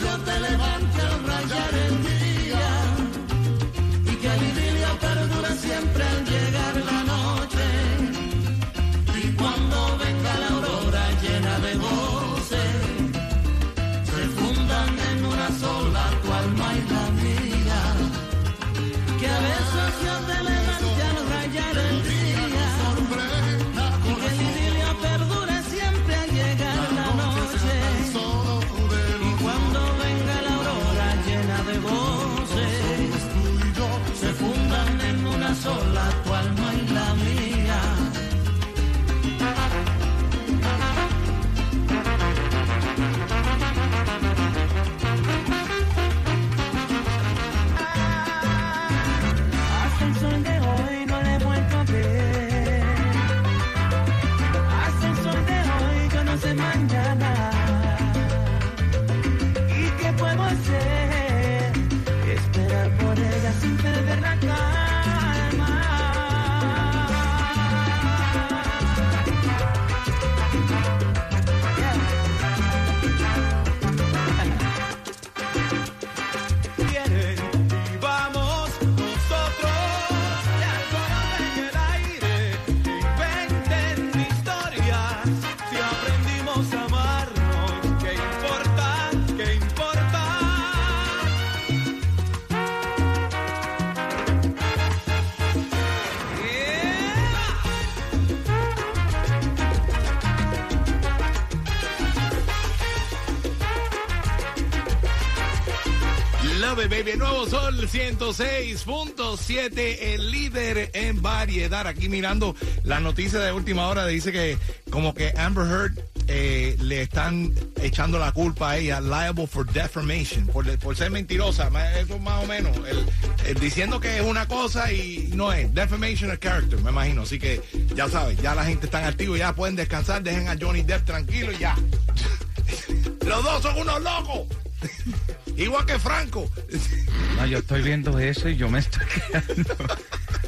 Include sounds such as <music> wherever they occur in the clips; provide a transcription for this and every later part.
Yo te levante al rayar el 9, baby. Nuevo Sol 106.7, el líder en variedad. Aquí mirando las noticias de última hora, dice que como que Amber Heard eh, le están echando la culpa a ella, liable for defamation, por, por ser mentirosa, eso más o menos, el, diciendo que es una cosa y no es, defamation of character, me imagino, así que ya sabes, ya la gente está activa, ya pueden descansar, dejen a Johnny Depp tranquilo y ya. <laughs> Los dos son unos locos. Igual que Franco. No, yo estoy viendo eso y yo me estoy quedando.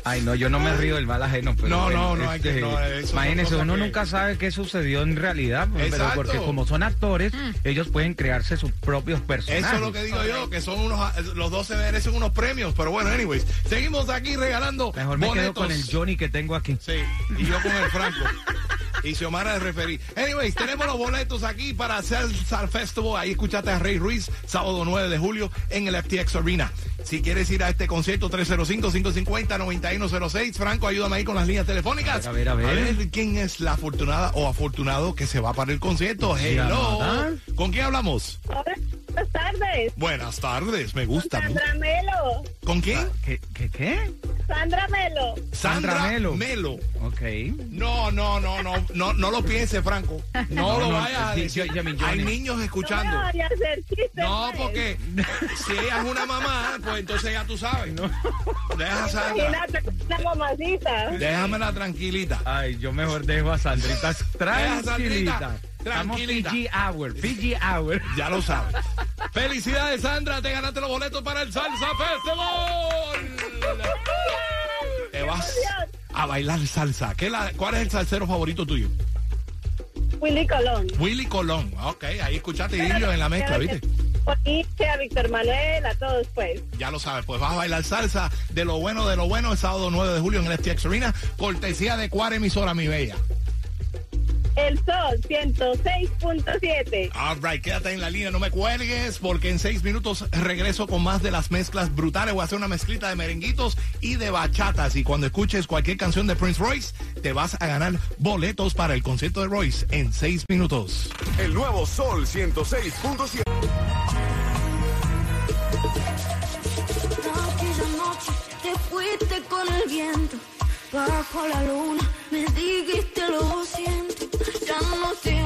Ay, no, yo no me río del mal ajeno, pero. No, bueno, no, no, hay que- no, eso cosas uno que- nunca sabe qué sucedió en realidad, pues, pero porque como son actores, ellos pueden crearse sus propios personajes. Eso es lo que digo yo, que son unos, los dos se merecen unos premios, pero bueno, anyways, seguimos aquí regalando Mejor me quedo con el Johnny que tengo aquí. Sí, y yo con el Franco. <laughs> y Xiomara de referir. Anyways, tenemos los boletos aquí para Salsa Festival. Ahí escuchaste a Rey Ruiz, sábado 9 de julio en el FTX Arena. Si quieres ir a este concierto, 305-550-9106. Franco, ayúdame ahí con las líneas telefónicas. A ver, a ver, a ver. quién es la afortunada o afortunado que se va para el concierto. Hello. ¿Con quién hablamos? Hola, buenas tardes. Buenas tardes, me gusta. gusta. Sandra Melo. ¿Con quién? ¿Qué? ¿Qué? qué? Sandra Melo. Sandra, Sandra Melo. Melo. Ok. No, no, no, no, no, no lo piense, Franco. No, No, lo no, vayas a decir. yo- yo- mi Hay niños No escuchando. me vaya a hacer chistes. No, porque si ella es una mamá, pues entonces ya tú sabes. Deja a Sandra. Imagínate, una mamacita. Déjamela tranquilita. Ay, yo mejor dejo a Sandrita Sandrita, tranquilita. Estamos tranquilita. PG Hour, PG Hour. Ya lo sabes. <laughs> Felicidades, Sandra. Te ganaste los boletos para el Salsa Festival. Te vas a bailar salsa. ¿Qué la, ¿Cuál es el salsero favorito tuyo? Willy Colón. Willy Colón. Ok, ahí escuchaste Ilio en la mezcla, ¿viste? A Víctor Manuel, a todos pues. Ya lo sabes, pues vas a bailar salsa de lo bueno, de lo bueno, el sábado 9 de julio en el FTX Arena, cortesía de Cuara emisora, mi bella. El Sol 106.7. All right, quédate en la línea, no me cuelgues, porque en seis minutos regreso con más de las mezclas brutales. Voy a hacer una mezclita de merenguitos y de bachatas. Y cuando escuches cualquier canción de Prince Royce, te vas a ganar boletos para el concierto de Royce en seis minutos. El nuevo Sol 106.7. Aquella noche te fuiste con el viento, bajo la luna me dijiste lo siento, ya no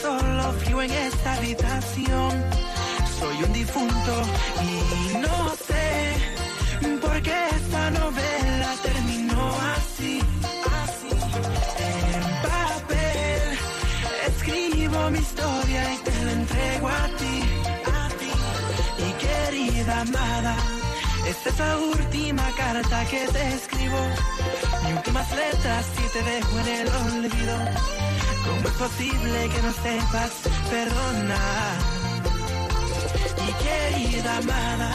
Solo, frío en esta habitación. Soy un difunto y no sé por qué esta novela terminó así. así. En papel escribo mi historia y te la entrego a ti. A ti. Y querida amada, esta es la última carta que te escribo. Mi últimas letras y te dejo en el olvido. ¿Cómo es posible que no sepas perdonar? Y querida amada,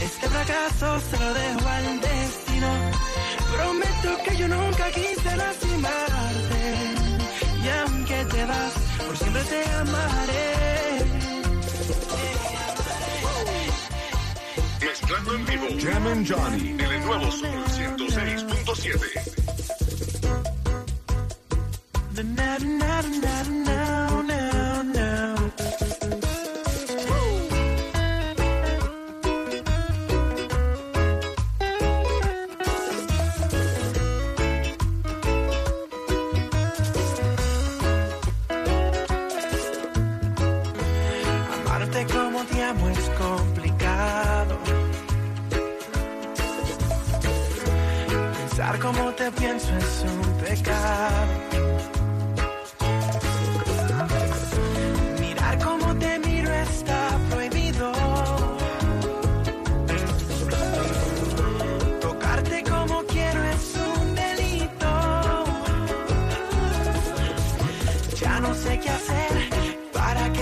este fracaso se lo dejo al destino. Prometo que yo nunca quise lastimarte. Y aunque te vas, por siempre te amaré. Mezclando en vivo. Jam and Johnny. En el nuevo Sol 106.7. Na, na, na, na, na.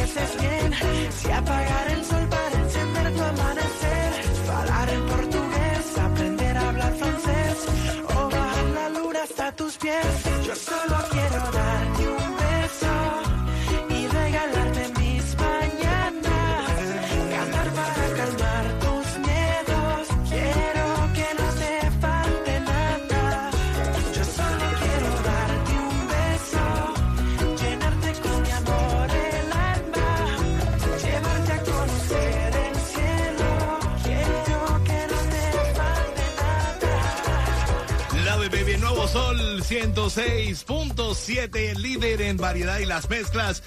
Estés bien. Si apagar 106.7, líder en variedad y las mezclas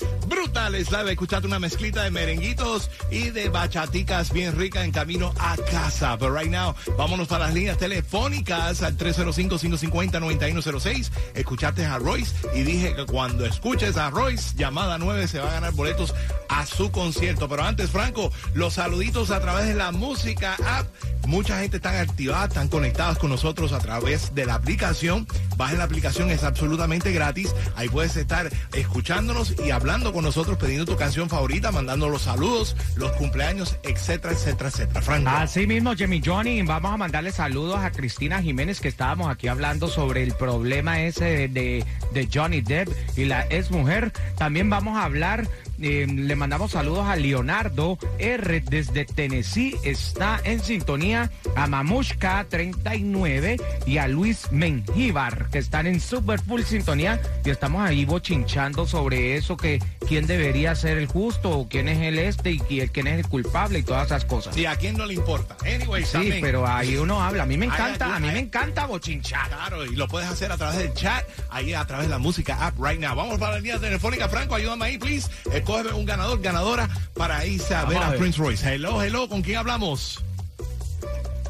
brutales. La escucharte una mezclita de merenguitos y de bachaticas bien ricas en camino a casa. Pero right now, vámonos para las líneas telefónicas al 305-550-9106. Escuchaste a Royce y dije que cuando escuches a Royce, llamada 9 se va a ganar boletos a su concierto. Pero antes, Franco, los saluditos a través de la música app. Mucha gente está activada, están conectadas con nosotros a través de la aplicación. Baja la aplicación, es absolutamente gratis. Ahí puedes estar escuchándonos y hablando con nosotros, pidiendo tu canción favorita, mandando los saludos, los cumpleaños, etcétera, etcétera, etcétera. Franco. Así mismo, Jimmy Johnny, vamos a mandarle saludos a Cristina Jiménez, que estábamos aquí hablando sobre el problema ese de, de Johnny Depp y la ex mujer. También vamos a hablar eh, le mandamos saludos a Leonardo R desde Tennessee. Está en sintonía a Mamushka 39 y a Luis Mengíbar, que están en super full sintonía. Y estamos ahí bochinchando sobre eso, que quién debería ser el justo, o quién es el este y quién quién es el culpable y todas esas cosas. Y a quién no le importa. Anyway, Sí, también. pero ahí uno habla. A mí me encanta, a mí me encanta bochinchar. Claro, y lo puedes hacer a través del chat, ahí a través de la música app right now. Vamos para la línea telefónica. Franco, ayúdame ahí, please. Escoge un ganador, ganadora para irse a ver a. Prince Royce. Hello, hello, ¿con quién hablamos?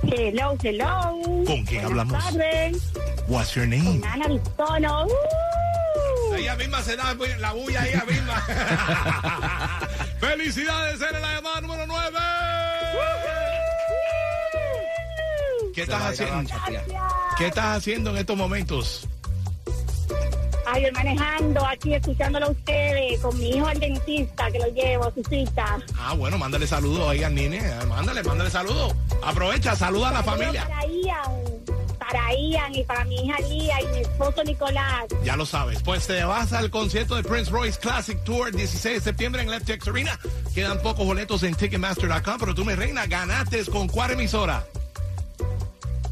Hello, hello. ¿Con quién Buenas hablamos? tardes. What's your name? Con Ana Bistono. Uh. Ella misma se da la bulla ella misma. <laughs> Felicidades, eres la llamada número 9. ¿Qué estás haciendo? ¿Qué estás haciendo en estos momentos? Ay, manejando aquí, escuchándolo a ustedes, con mi hijo al dentista, que lo llevo a su cita. Ah, bueno, mándale saludos ahí al nene. eh, Mándale, mándale saludos. Aprovecha, saluda a la Saludos familia. Para Ian, para Ian y para mi hija Lía y mi esposo Nicolás. Ya lo sabes. Pues te vas al concierto de Prince Royce Classic Tour 16 de septiembre en Left Arena. Quedan pocos boletos en Ticketmaster.com, pero tú, mi reina, ganaste con cuál emisora.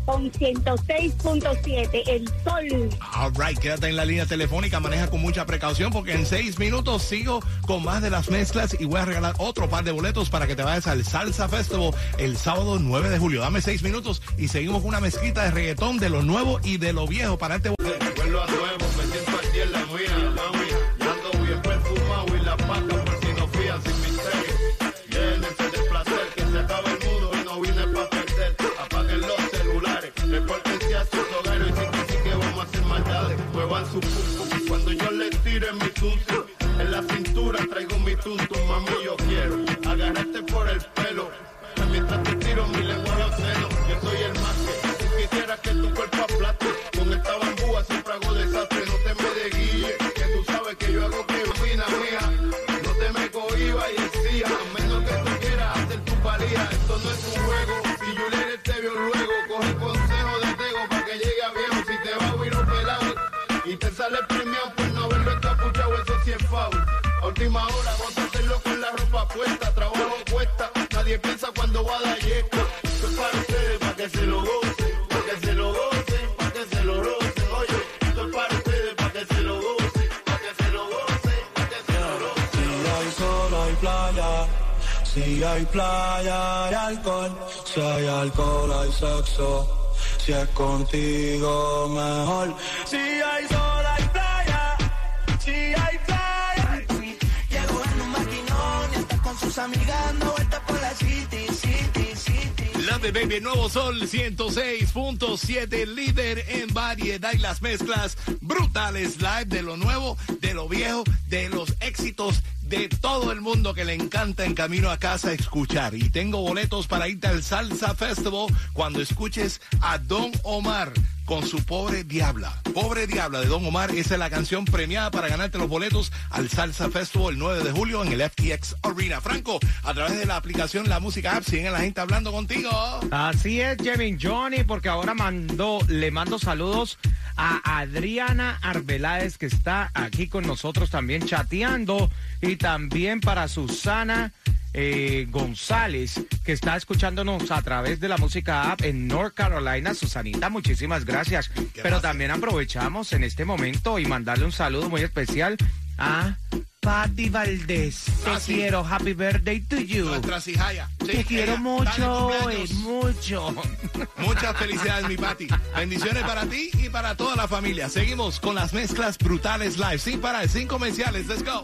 Con 106.7, el sol. All right, quédate en la línea telefónica, maneja con mucha precaución porque en seis minutos sigo con más de las mezclas y voy a regalar otro par de boletos para que te vayas al Salsa Festival el sábado 9 de julio. Dame seis minutos y seguimos con una mezclita de reggaetón de lo nuevo y de lo viejo para este... tire mi tuntum. En la cintura traigo mi tuntum, mami, yo quiero agarrarte por el pelo. Mientras te tiro mi lengua última hora, hacerlo con la ropa puesta, trabajo cuesta, nadie piensa cuando va a dar yesca. Esto es para ustedes, para que se lo gocen, para que se lo gocen, para que se lo rocen. Oye, esto es para ustedes, para que se lo gocen, para que se lo gocen, para que se lo rocen. Si hay sol, hay playa. Si hay playa, hay alcohol. Si hay alcohol, hay sexo. Si es contigo, mejor. Si hay sol, it, baby, Nuevo Sol 106.7, líder en variedad y las mezclas brutales live de lo nuevo, de lo viejo, de los éxitos de todo el mundo que le encanta en camino a casa escuchar. Y tengo boletos para irte al Salsa Festival cuando escuches a Don Omar con su Pobre Diabla. Pobre Diabla de Don Omar, esa es la canción premiada para ganarte los boletos al Salsa Festival el 9 de julio en el FTX Arena. Franco, a través de la aplicación La Música App, siguen la gente hablando contigo. Así es, Jevin Johnny, porque ahora mando, le mando saludos a Adriana Arbeláez, que está aquí con nosotros también chateando, y también para Susana eh, González, que está escuchándonos a través de la música app en North Carolina. Susanita, muchísimas gracias. Pero también aprovechamos en este momento y mandarle un saludo muy especial a Patti Valdés. Te Ah, sí. quiero. Happy birthday to you. Nuestra cijaya. Sí, Te quiero ella, mucho, mucho. Muchas felicidades, mi Pati. Bendiciones para ti y para toda la familia. Seguimos con las mezclas brutales live. Sin parar, sin comerciales. Let's go.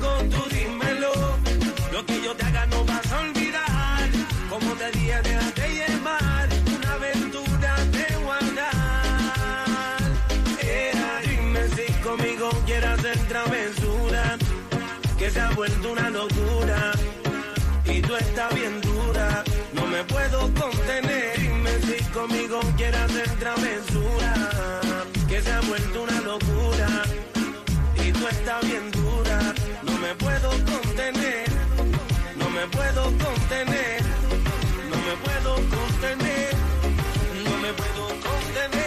Yo te haga no vas a olvidar. Como te dije, déjate llevar. Una aventura de guardar. Era, dime si conmigo quieres hacer travesura. Que se ha vuelto una locura. Y tú estás bien dura. No me puedo contener. Dime si conmigo quieres hacer travesura. Que se ha vuelto una locura. Y tú estás bien dura. No me puedo contener. No me puedo contener. No me puedo contener. No me puedo contener.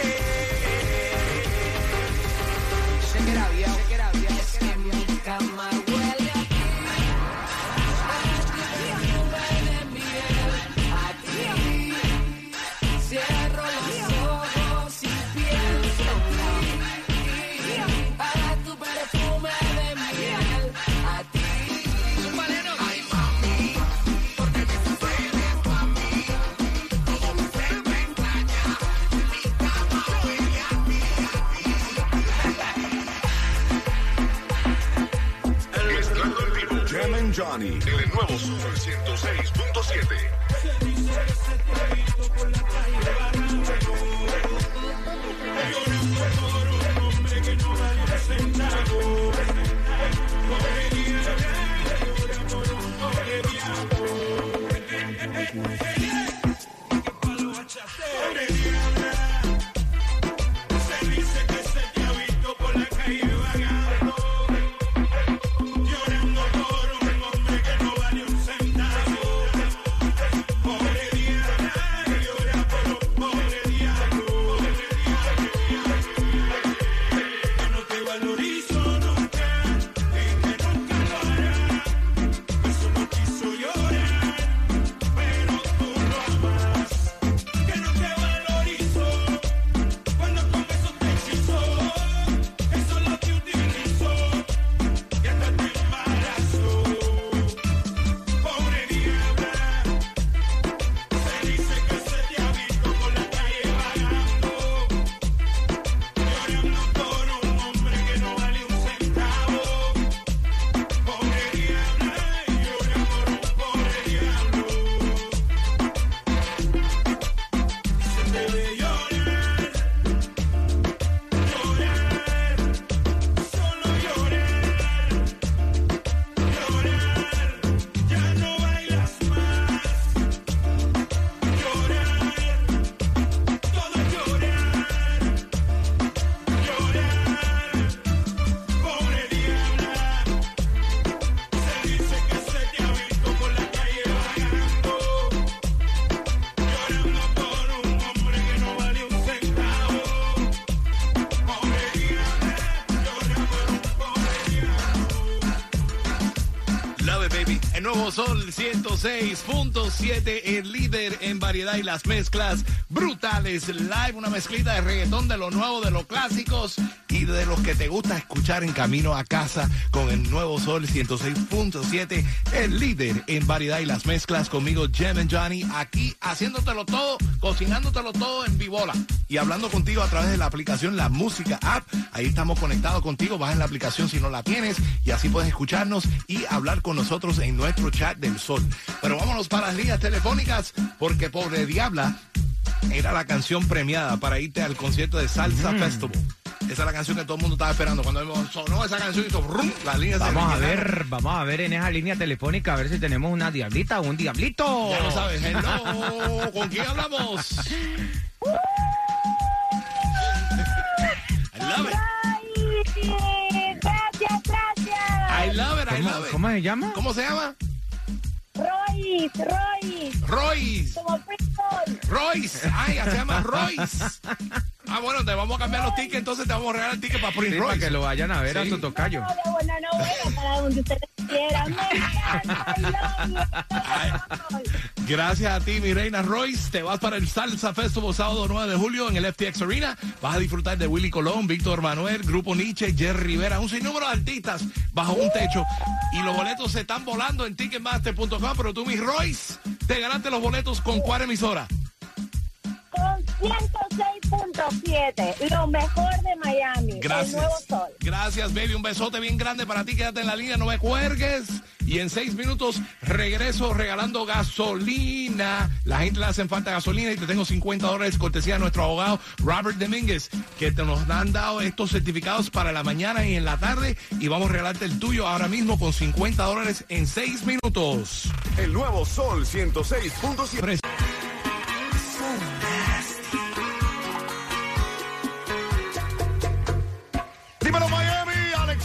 Johnny. En el nuevo Super 106.7. 106.7, el líder en variedad y las mezclas brutales. Live, una mezclita de reggaetón de lo nuevo, de los clásicos y de los que te gusta escuchar en camino a casa con el Nuevo Sol 106.7, el líder en variedad y las mezclas conmigo, Jem and Johnny, aquí haciéndotelo todo, cocinándotelo todo en vivola y hablando contigo a través de la aplicación La Música App. Ahí estamos conectados contigo, vas en la aplicación si no la tienes y así puedes escucharnos y hablar con nosotros en nuestro chat del sol. Pero vámonos para las líneas telefónicas porque Pobre Diabla era la canción premiada para irte al concierto de Salsa Festival. Esa es la canción que todo el mundo estaba esperando. Cuando sonó esa canción hizo brum, las líneas se Vamos a ver, vamos a ver en esa línea telefónica a ver si tenemos una diablita o un diablito. Ya lo sabes, hello. ¿Con quién hablamos? I love it. Gracias, gracias. I love it, I ¿Cómo, love it. cómo se llama? ¿Cómo se llama? Royce, Royce, Royce. como Pringles. Royce. Ay, se llama Royce. Ah, bueno, te vamos a cambiar los tickets, entonces te vamos a regalar el ticket para Prince Sí, para Royce. que lo vayan a ver a Sí. su tocayo. No, de buena novela para donde ustedes quieran. <laughs> Gracias a ti, mi reina Royce. Te vas para el Salsa Festival sábado 9 de julio en el FTX Arena. Vas a disfrutar de Willy Colón, Víctor Manuel, Grupo Nietzsche, Jerry Rivera, un sinnúmero de artistas bajo un techo. Y los boletos se están volando en Ticketmaster.com. Pero tú, mi Royce, te ganaste los boletos con cuál emisora. Con 106.7, lo mejor de Miami. El Gracias. nuevo sol. Gracias, baby. Un besote bien grande para ti. Quédate en la línea, no me cuergues. Y en seis minutos regreso regalando gasolina. La gente le hacen falta gasolina y te tengo 50 dólares cortesía de nuestro abogado Robert Domínguez, que te nos han dado estos certificados para la mañana y en la tarde. Y vamos a regalarte el tuyo ahora mismo con 50 dólares en seis minutos. El nuevo Sol 106.7.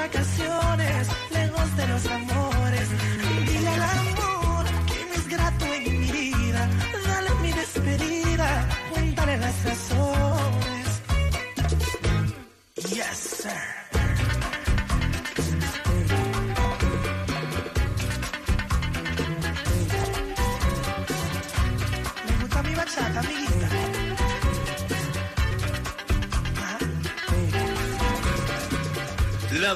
Vacaciones, lejos de los amores. Dile al amor que es grato en mi vida. Dale mi despedida, cuéntale las razones. Yes, sir.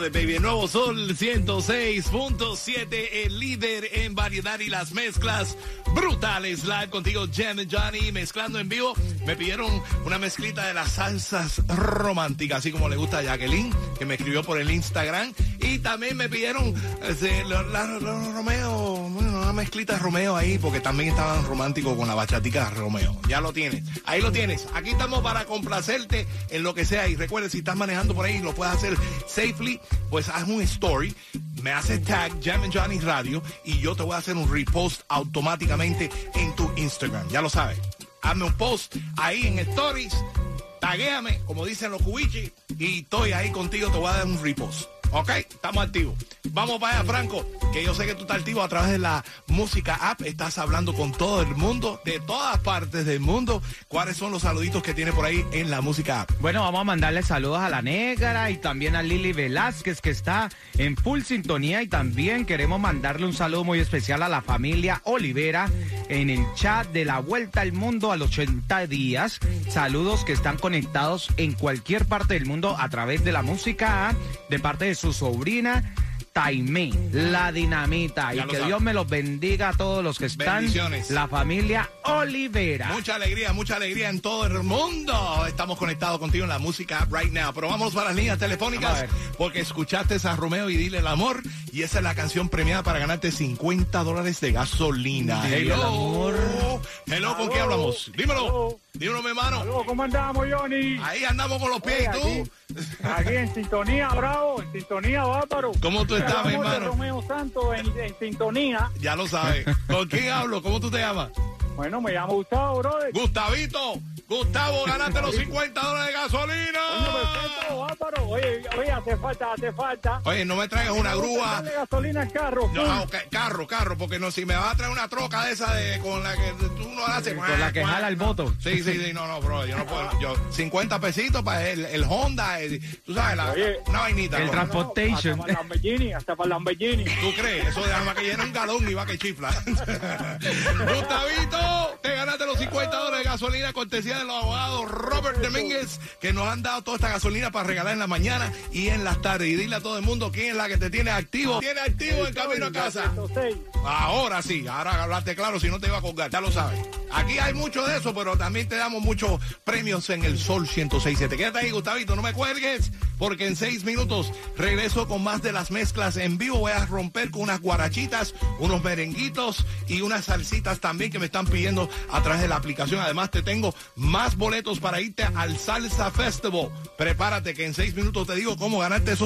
It, baby. Nuevo Sol 106.7, el líder en variedad y las mezclas brutales. Live contigo, Jem and Johnny, mezclando en vivo. Me pidieron una mezclita de las salsas románticas, así como le gusta a Jacqueline, que me escribió por el Instagram. Y también me pidieron este, lo- la- lo- Romeo, mezclita Romeo ahí, porque también estaban románticos con la bachatica Romeo. Ya lo tienes. Ahí lo tienes. Aquí estamos para complacerte en lo que sea. Y recuerde, si estás manejando por ahí lo puedes hacer safely, pues haz un story. me haces tag Jam Johnny Radio y yo te voy a hacer un repost automáticamente en tu Instagram. Ya lo sabes. Hazme un post ahí en Stories, taguéame, como dicen los cubichis, y estoy ahí contigo, te voy a dar un repost. ¿Ok? Estamos activos. Vamos para allá, Franco, que yo sé que tú estás activo a través de la música app. Estás hablando con todo el mundo, de todas partes del mundo. ¿Cuáles son los saluditos que tiene por ahí en la música app? Bueno, vamos a mandarle saludos a la negra y también a Lili Velázquez que está en full sintonía y también queremos mandarle un saludo muy especial a la familia Olivera en el chat de la Vuelta al Mundo a los 80 días. Saludos que están conectados en cualquier parte del mundo a través de la música app de parte de su sobrina. Taimé, la dinamita, Ya y que sabe. Dios me los bendiga a todos los que están, Bendiciones. la familia Olivera. Mucha alegría, mucha alegría en todo el mundo. Estamos conectados contigo en la música right now. Pero vamos para las líneas telefónicas porque escuchaste a Romeo y Dile el Amor. Y esa es la canción premiada para ganarte 50 dólares de gasolina. Dile el Hello. amor. Hello, ¿con quién hablamos? Dímelo. Dímelo, mi hermano. ¿cómo andamos, Johnny? Ahí andamos con los pies. ¿Y tú? Aquí en sintonía, bravo, en sintonía, bárbaro. ¿Cómo tú estás, mi Amor de hermano? Romeo Santos en, en sintonía. Ya lo sabes. ¿Con quién hablo? ¿Cómo tú te llamas? Bueno, me llamo Gustavo, brother. Gustavito. Gustavo, ganaste los 50 dólares de gasolina. Perfecto, bárbaro. Oye, oye, hace falta, hace falta. Oye, no me traigas una grúa. Dale gasolina al carro. No, ok, carro, carro, porque no, si me vas a traer una troca de esa de con la que tú no haces. Con la que jala el voto. Sí, sí, sí, no, no, bro, yo no puedo. Yo, 50 pesitos para el, el Honda, el- tú sabes, la, Oye, una vainita. el bro. transportation. Hasta para el Lamborghini, hasta para el Lamborghini. ¿Tú crees? Eso de más que llena un galón y va que chifla. <laughs> Gustavito, te ganaste los 50 dólares de gasolina, cortesía de los abogados Robert Domínguez, que nos han dado toda esta gasolina para regalar en la mañana y en las tardes. Y dile a todo el mundo quién es la que te tiene activo. Tiene activo en camino a casa. 106. Ahora sí, ahora hablaste claro, si no te iba a colgar, ya lo sabes. Aquí hay mucho de eso, pero también te damos muchos premios en el Sol 1067. Quédate ahí, Gustavito, no me cuelgues, porque en seis minutos regreso con más de las mezclas en vivo. Voy a romper con unas guarachitas, unos merenguitos y unas salsitas también que me están pidiendo a través de la aplicación. Además, te tengo más boletos para irte al Salsa Festival. Prepárate que en seis minutos te digo cómo ganarte esos